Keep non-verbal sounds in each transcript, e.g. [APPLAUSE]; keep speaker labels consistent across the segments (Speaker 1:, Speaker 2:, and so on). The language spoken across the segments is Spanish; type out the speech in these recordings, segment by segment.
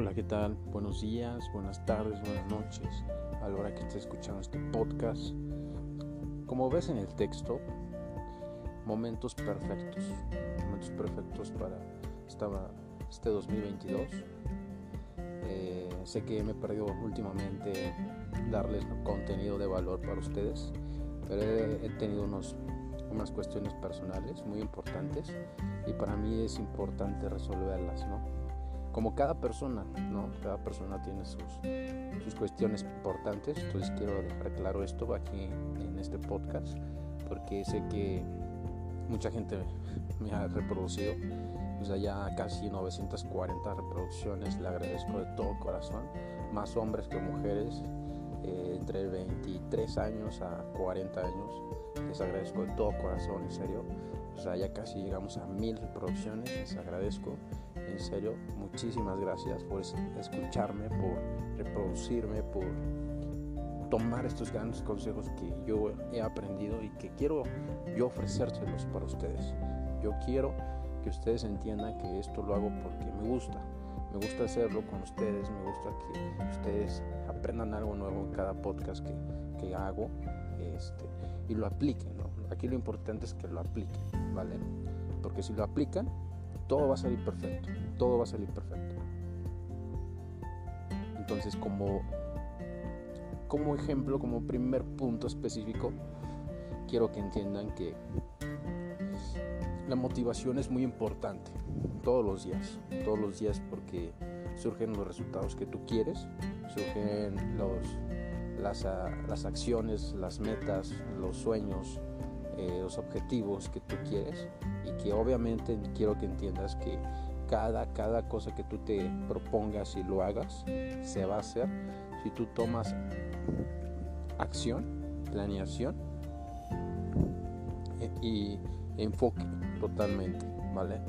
Speaker 1: Hola, ¿qué tal? Buenos días, buenas tardes, buenas noches a la hora que estés escuchando este podcast. Como ves en el texto, momentos perfectos, momentos perfectos para este 2022. Eh, sé que me he perdido últimamente darles contenido de valor para ustedes, pero he, he tenido unos, unas cuestiones personales muy importantes y para mí es importante resolverlas, ¿no? Como cada persona, ¿no? Cada persona tiene sus, sus cuestiones importantes, entonces quiero dejar claro esto aquí en este podcast, porque sé que mucha gente me ha reproducido, o sea, ya casi 940 reproducciones, le agradezco de todo corazón, más hombres que mujeres, eh, entre 23 años a 40 años, les agradezco de todo corazón, en serio, o sea, ya casi llegamos a mil reproducciones, les agradezco en serio, muchísimas gracias por escucharme, por reproducirme, por tomar estos grandes consejos que yo he aprendido y que quiero yo ofrecérselos para ustedes. Yo quiero que ustedes entiendan que esto lo hago porque me gusta. Me gusta hacerlo con ustedes, me gusta que ustedes aprendan algo nuevo en cada podcast que, que hago este, y lo apliquen. Aquí lo importante es que lo apliquen, ¿vale? Porque si lo aplican, todo va a salir perfecto, todo va a salir perfecto. Entonces, como, como ejemplo, como primer punto específico, quiero que entiendan que la motivación es muy importante, todos los días, todos los días porque surgen los resultados que tú quieres, surgen los, las, ah, las acciones, las metas, los sueños, eh, los objetivos que tú quieres y que obviamente quiero que entiendas que cada, cada cosa que tú te propongas y lo hagas se va a hacer si tú tomas acción, planeación e, y enfoque totalmente, ¿vale?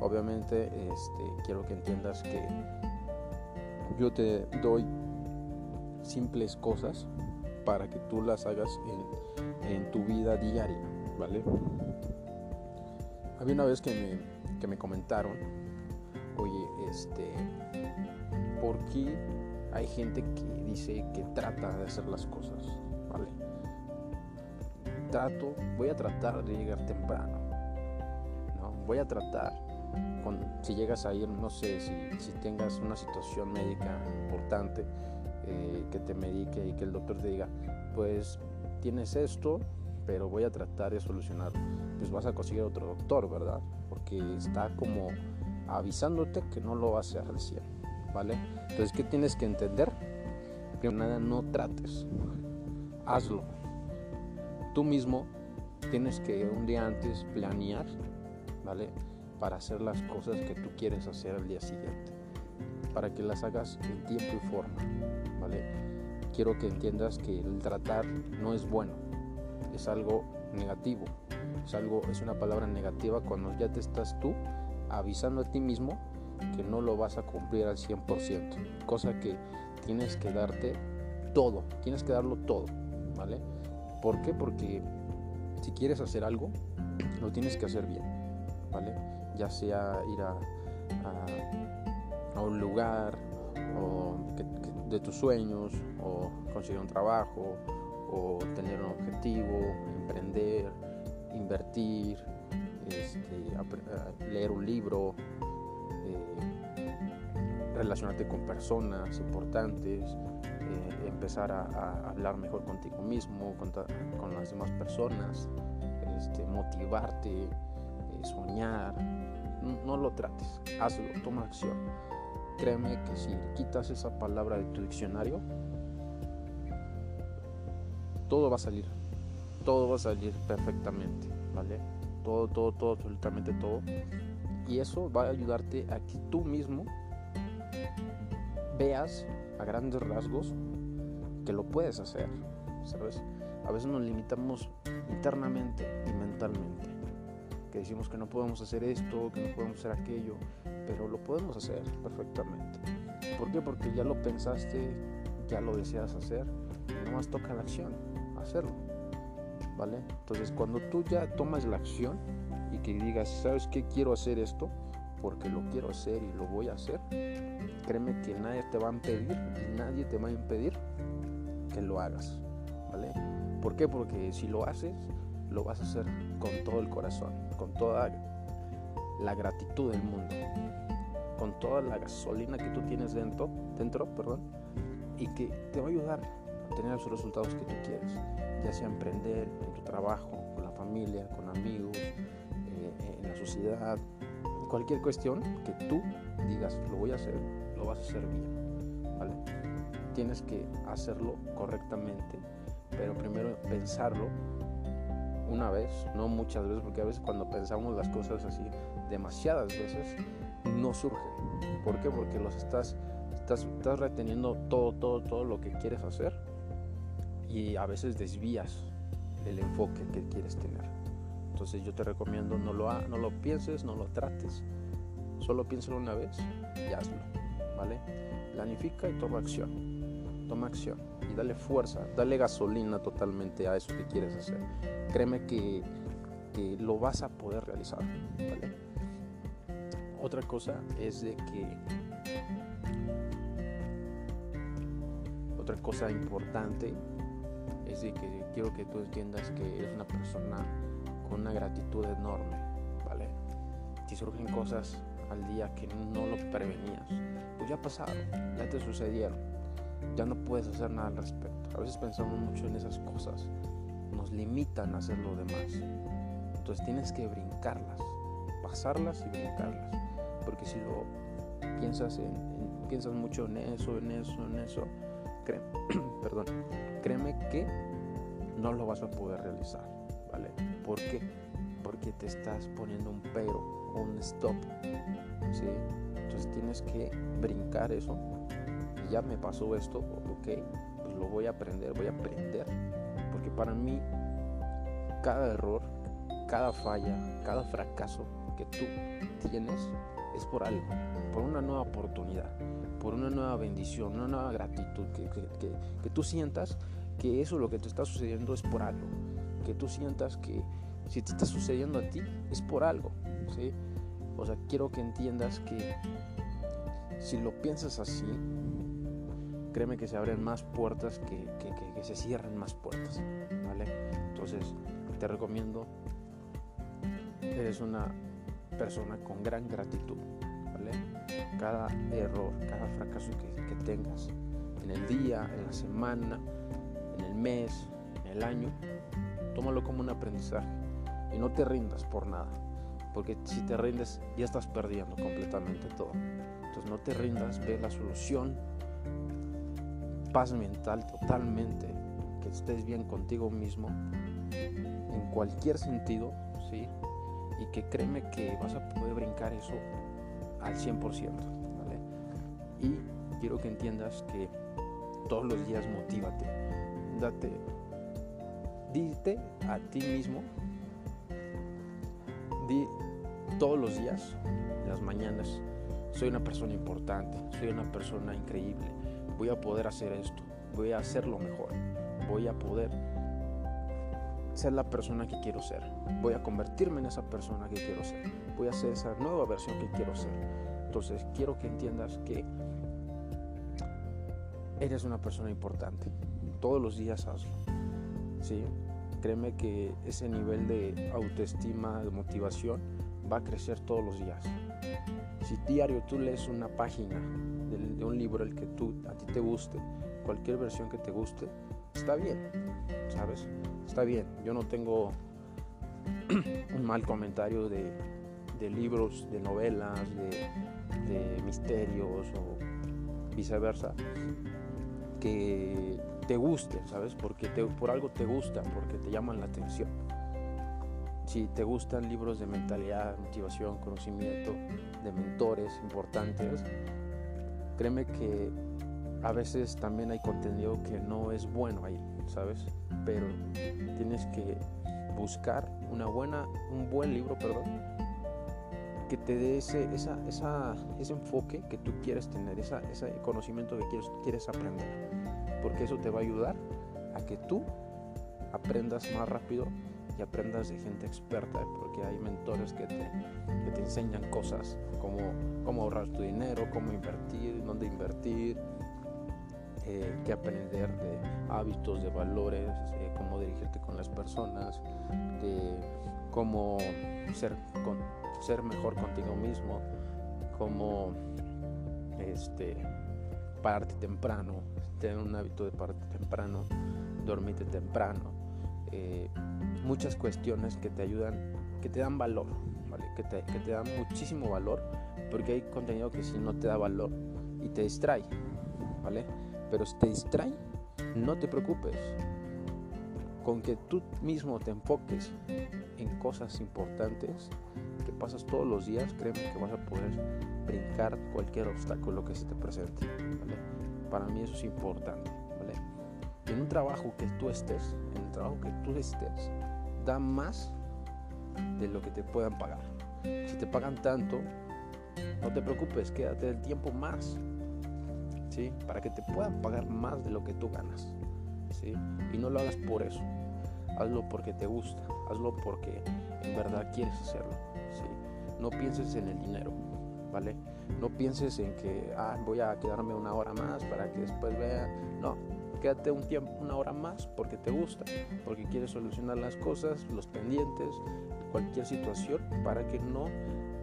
Speaker 1: Obviamente este, quiero que entiendas que yo te doy simples cosas para que tú las hagas en, en tu vida diaria, ¿vale? Había una vez que me, que me comentaron, oye, este, ¿por qué hay gente que dice que trata de hacer las cosas? ¿Vale? Trato, voy a tratar de llegar temprano, ¿no? Voy a tratar, si llegas a ir, no sé, si, si tengas una situación médica importante, eh, que te medique y que el doctor te diga, pues tienes esto, pero voy a tratar de solucionarlo pues vas a conseguir otro doctor, ¿verdad? Porque está como avisándote que no lo va a hacer al 100, ¿vale? Entonces, ¿qué tienes que entender? Primero nada, no trates, hazlo. Tú mismo tienes que un día antes planear, ¿vale? Para hacer las cosas que tú quieres hacer al día siguiente, para que las hagas en tiempo y forma, ¿vale? Quiero que entiendas que el tratar no es bueno, es algo negativo, es algo, es una palabra negativa cuando ya te estás tú avisando a ti mismo que no lo vas a cumplir al 100%, cosa que tienes que darte todo, tienes que darlo todo, ¿vale? ¿Por qué? Porque si quieres hacer algo, lo tienes que hacer bien, ¿vale? Ya sea ir a, a, un lugar o de tus sueños, o conseguir un trabajo, o tener un objetivo, emprender, invertir, este, leer un libro, eh, relacionarte con personas importantes, eh, empezar a, hablar mejor contigo mismo, con, las demás personas, este, motivarte, eh, soñar. No, lo trates, hazlo, toma acción. Créeme que si quitas esa palabra de tu diccionario, todo va a salir todo va a salir perfectamente, Todo, todo, todo, absolutamente todo. Y eso va a ayudarte a que tú mismo veas a grandes rasgos que lo puedes hacer, ¿sabes? A veces nos limitamos internamente y mentalmente, que decimos que no podemos hacer esto, que no podemos hacer aquello, pero lo podemos hacer perfectamente. ¿Por qué? Porque ya lo pensaste, ya lo deseas hacer, y más toca la acción, hacerlo. Entonces, cuando tú ya tomas la acción y que digas, ¿sabes qué? Quiero hacer esto, porque lo quiero hacer y lo voy a hacer, créeme que nadie te va a impedir y nadie te va a impedir que lo hagas, ¿vale? ¿Por qué? Porque si lo haces, lo vas a hacer con todo el corazón, con toda la gratitud del mundo, con toda la gasolina que tú tienes dentro, dentro, perdón, y que te va a ayudar a tener los resultados que tú quieres, ya sea emprender en tu trabajo, con la familia, con amigos, eh, en la sociedad, cualquier cuestión que tú digas lo voy a hacer, lo vas a hacer bien, ¿vale? Tienes que hacerlo correctamente, pero primero pensarlo una vez, no muchas veces, porque a veces cuando pensamos las cosas así demasiadas veces no surgen. ¿Por qué? Porque los estás, estás, estás reteniendo todo, todo, todo lo que quieres hacer a veces desvías el enfoque que quieres tener. Entonces yo te recomiendo no lo, no lo pienses, no lo trates, solo piénsalo una vez y hazlo, ¿vale? Planifica y toma acción. Toma acción y dale fuerza, dale gasolina totalmente a eso que quieres hacer. Créeme que, que lo vas a poder realizar, ¿vale? Otra cosa es de que otra cosa importante es de que quiero que tú entiendas que eres una persona con una gratitud enorme, ¿vale? Si surgen cosas al día que no lo prevenías, pues ya pasaron, ya te sucedieron, ya no puedes hacer nada al respecto. A veces pensamos mucho en esas cosas, nos limitan a hacer lo demás. Entonces tienes que brincarlas, pasarlas y brincarlas porque si lo piensas, en, piensas mucho en eso, en eso, en eso, [CLEARS THROAT] perdón, créeme que no lo vas a poder realizar, ¿vale? ¿Por qué? Porque te estás poniendo un pero un stop, ¿sí? Entonces tienes que brincar eso. Ya me pasó esto, ok, pues lo voy a aprender, voy a aprender. Porque para mí, cada error, cada falla, cada fracaso que tú tienes es por algo, por una nueva oportunidad, por una nueva bendición, una nueva gratitud, que, que, tú sientas que eso lo que te está sucediendo es por algo, que tú sientas que si te está sucediendo a ti es por algo, ¿sí? O sea, quiero que entiendas que si lo piensas así, créeme que se abren más puertas que, que se cierren más puertas, ¿vale? Entonces, te recomiendo, eres una persona con gran gratitud. Cada error, cada fracaso que, que tengas en el día, en la semana, en el mes, en el año, tómalo como un aprendizaje y no te rindas por nada, porque si te rindes ya estás perdiendo completamente todo. Entonces no te rindas, ve la solución, paz mental totalmente, que estés bien contigo mismo en cualquier sentido, ¿sí? y que créeme que vas a poder brincar eso al 100%. ¿vale? Y quiero que entiendas que todos los días motívate, date, dite a ti mismo, di todos los días, las mañanas, soy una persona importante, soy una persona increíble, voy a poder hacer esto, voy a hacerlo mejor, voy a poder ser la persona que quiero ser. Voy a convertirme en esa persona que quiero ser. Voy a ser esa nueva versión que quiero ser. Entonces quiero que entiendas que eres una persona importante. Todos los días hazlo. ¿sí? Créeme que ese nivel de autoestima, de motivación, va a crecer todos los días. Si diario tú lees una página de, un libro el que tú, a ti te guste, cualquier versión que te guste, está bien, ¿sabes? está bien, yo no tengo [CLEARS THROAT] un mal comentario de, libros, de novelas, de, misterios o viceversa, que te guste, ¿sabes? Porque por algo te gustan, porque te llaman la atención. Si te gustan libros de mentalidad, motivación, conocimiento, de mentores importantes, créeme que a veces también hay contenido que no es bueno ahí, ¿sabes? Pero tienes que buscar una buena, un buen libro, perdón, que te dé ese, esa, ese enfoque que tú quieres tener, esa, ese conocimiento que quieres, quieres aprender. Porque eso te va a ayudar a que tú aprendas más rápido y aprendas de gente experta, porque hay mentores que te, que te enseñan cosas como cómo ahorrar tu dinero, cómo invertir, dónde invertir, eh, qué aprender de hábitos, de valores, eh, cómo dirigirte con las personas, de cómo ser, con, ser mejor contigo mismo, cómo este, pararte temprano, tener un hábito de pararte temprano, dormirte temprano, eh, muchas cuestiones que te ayudan, que te dan valor, ¿vale? que, te, que te dan muchísimo valor, porque hay contenido que si no te da valor y te distrae, ¿vale? Pero si te distrae, no te preocupes. Con que tú mismo te enfoques en cosas importantes pasas todos los días, créeme que vas a poder brincar cualquier obstáculo que se te presente. Para mí eso es importante. ¿vale? En un trabajo que tú estés, en el trabajo que tú estés, da más de lo que te puedan pagar. Si te pagan tanto, no te preocupes, quédate el tiempo más. ¿sí? Para que te puedan pagar más de lo que tú ganas. ¿sí? Y no lo hagas por eso. Hazlo porque te gusta. Hazlo porque en verdad quieres hacerlo. No pienses en el dinero. ¿Vale? No pienses en que ah, voy a quedarme una hora más para que después vea. No, quédate un tiempo, una hora más porque te gusta, porque quieres solucionar las cosas, los pendientes, cualquier situación para que no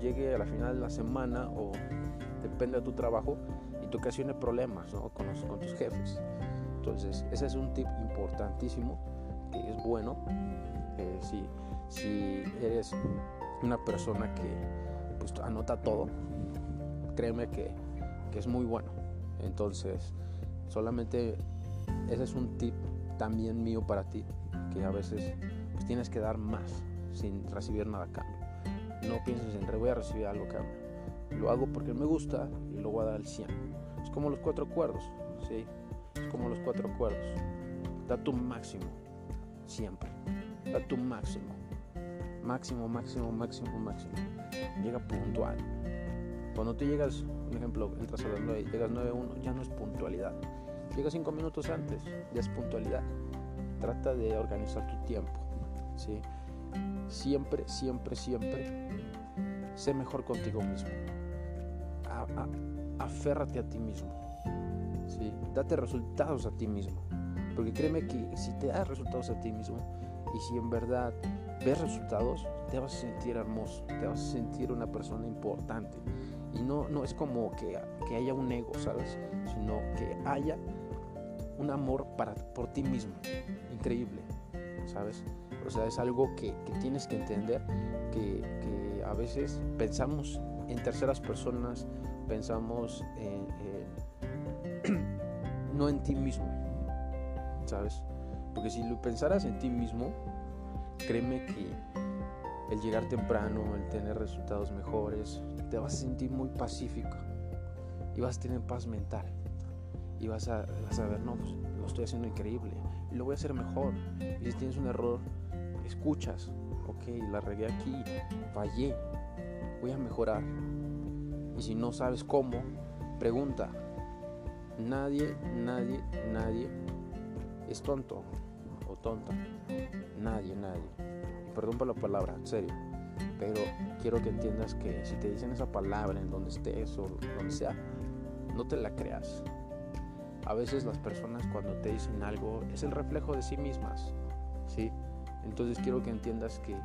Speaker 1: llegue a la final de la semana o depende de tu trabajo y te ocasione problemas ¿no? con tus jefes. Entonces, ese es un tip importantísimo que es bueno eh, si, si eres una persona que pues, anota todo, créeme que, es muy bueno. Entonces, solamente ese es un tip también mío para ti, que a veces pues, tienes que dar más sin recibir nada a cambio. No pienses en voy a recibir algo a cambio. Lo hago porque me gusta y lo voy a dar al 100. Es como los cuatro cuerdos, ¿sí? Es como los cuatro cuerdos. Da tu máximo, siempre. Da tu máximo. Máximo, máximo, máximo, máximo. Llega puntual. Cuando tú llegas, por ejemplo, entras a las 9 y llegas 9.1, ya no es puntualidad. Llega 5 minutos antes, ya es puntualidad. Trata de organizar tu tiempo. ¿sí? Siempre, siempre, siempre sé mejor contigo mismo. aférrate a ti mismo. ¿sí? Date resultados a ti mismo. Porque créeme que si te das resultados a ti mismo y si en verdad ves resultados, te vas a sentir hermoso, te vas a sentir una persona importante. Y no, no es como que, que haya un ego, ¿sabes? Sino que haya un amor para, por ti mismo. Increíble, ¿sabes? O sea, es algo que, que tienes que entender, que, que, a veces pensamos en terceras personas, pensamos en, [CLEARS THROAT] no en ti mismo, ¿sabes? Porque si lo pensaras en ti mismo, créeme que el llegar temprano, el tener resultados mejores, te vas a sentir muy pacífico y vas a tener paz mental y vas a, vas a ver, no, pues lo estoy haciendo increíble lo voy a hacer mejor. Y si tienes un error, escuchas, ok, la regué aquí, fallé, voy a mejorar. Y si no sabes cómo, pregunta. Nadie, nadie, nadie es tonto tonta. Nadie, nadie. Perdón por la palabra, en serio. Pero quiero que entiendas que si te dicen esa palabra en donde estés o donde sea, no te la creas. A veces las personas cuando te dicen algo es el reflejo de sí mismas, ¿sí? Entonces quiero que entiendas que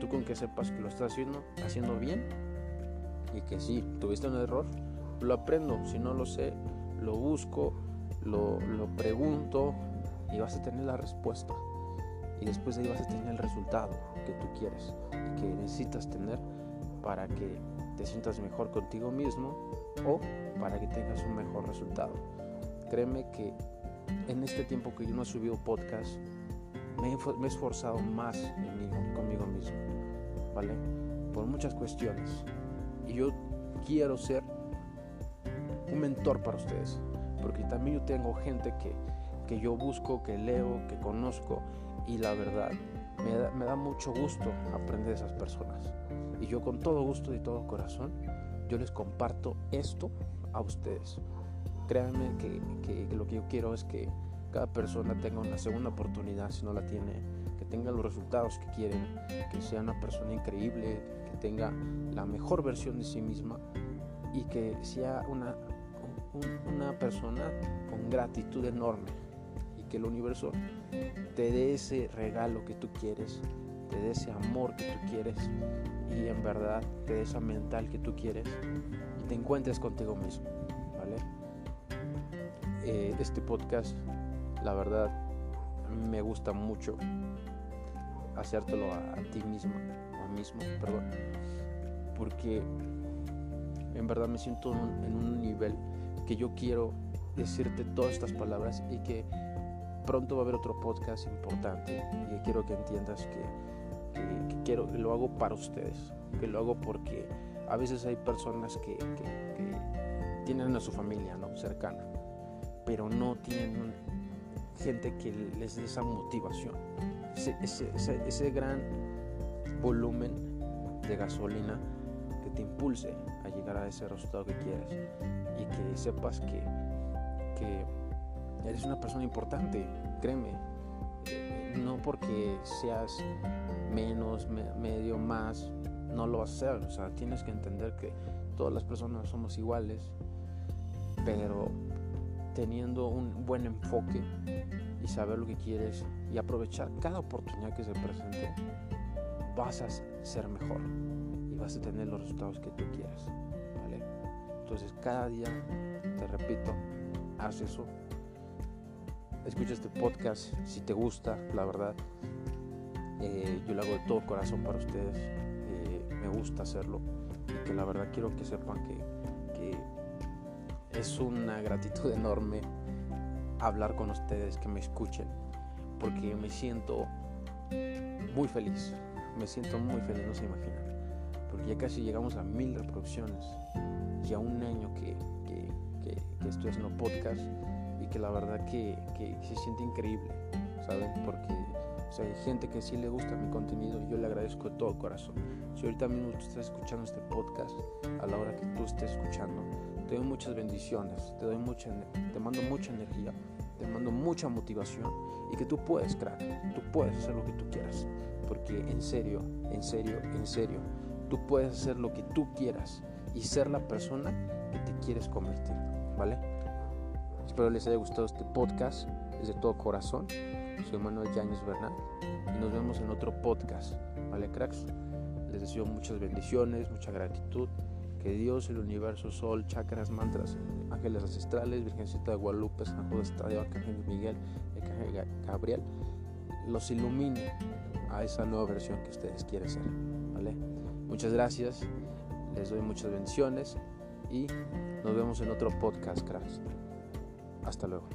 Speaker 1: tú con que sepas que lo estás haciendo, haciendo bien y que si tuviste un error, lo aprendo, si no lo sé, lo busco, lo, lo pregunto y vas a tener la respuesta. Y después de ahí vas a tener el resultado que tú quieres y que necesitas tener para que te sientas mejor contigo mismo o para que tengas un mejor resultado. Créeme que en este tiempo que yo no he subido podcast, me he, esforzado más conmigo mismo, ¿vale? Por muchas cuestiones. Y yo quiero ser un mentor para ustedes, porque también yo tengo gente que, que yo busco, que leo, que conozco, y la verdad me da, mucho gusto aprender de esas personas. Y yo con todo gusto y todo corazón, yo les comparto esto a ustedes créanme que, lo que yo quiero es que cada persona tenga una segunda oportunidad si no la tiene, que tenga los resultados que quieren, que sea una persona increíble, que tenga la mejor versión de sí misma y que sea una, una persona con gratitud enorme que el universo te dé ese regalo que tú quieres, te dé ese amor que tú quieres y en verdad te dé esa mental que tú quieres y te encuentres contigo mismo, ¿vale? Eh, este podcast, la verdad, me gusta mucho hacértelo a, ti mismo, o mismo, perdón, porque en verdad me siento en un nivel que yo quiero decirte todas estas palabras y que pronto va a haber otro podcast importante y quiero que entiendas que, quiero, que lo hago para ustedes, que lo hago porque a veces hay personas que, tienen a su familia ¿no? cercana, pero no tienen gente que les dé esa motivación, ese, ese gran volumen de gasolina que te impulse a llegar a ese resultado que quieres y que sepas que eres una persona importante, créeme. No porque seas menos, medio, más, no lo vas a hacer. O sea, tienes que entender que todas las personas somos iguales, pero teniendo un buen enfoque y saber lo que quieres y aprovechar cada oportunidad que se presente, vas a ser mejor y vas a tener los resultados que tú quieras. ¿vale? Entonces, cada día, te repito, haz eso escucha este podcast si te gusta, la verdad. Eh, yo lo hago de todo corazón para ustedes. Eh, me gusta hacerlo. Y que la verdad quiero que sepan que, que es una gratitud enorme hablar con ustedes, que me escuchen. Porque me siento muy feliz. Me siento muy feliz, no se imaginan. Porque ya casi llegamos a mil reproducciones. Y a un año que, que, que, que estoy haciendo podcast que la verdad que, se siente increíble, ¿saben? Porque hay gente que sí le gusta mi contenido y yo le agradezco de todo corazón. Si ahorita mismo tú estás escuchando este podcast, a la hora que tú estés escuchando, te doy muchas bendiciones, te doy mucha, te mando mucha energía, te mando mucha motivación y que tú puedes, crack, tú puedes hacer lo que tú quieras, porque en serio, en serio, en serio, tú puedes hacer lo que tú quieras y ser la persona que te quieres convertir, ¿vale? Espero les haya gustado este podcast desde todo corazón. Soy Manuel Yáñez Bernal y nos vemos en otro podcast. ¿Vale, cracks? Les deseo muchas bendiciones, mucha gratitud. Que Dios, el universo, sol, chakras, mantras, ángeles ancestrales, Virgencita de Guadalupe, San José Estadio, Arcángel Miguel, Arcángel Gabriel, los ilumine a esa nueva versión que ustedes quieren ser. ¿Vale? Muchas gracias, les doy muchas bendiciones y nos vemos en otro podcast, cracks. Hasta luego.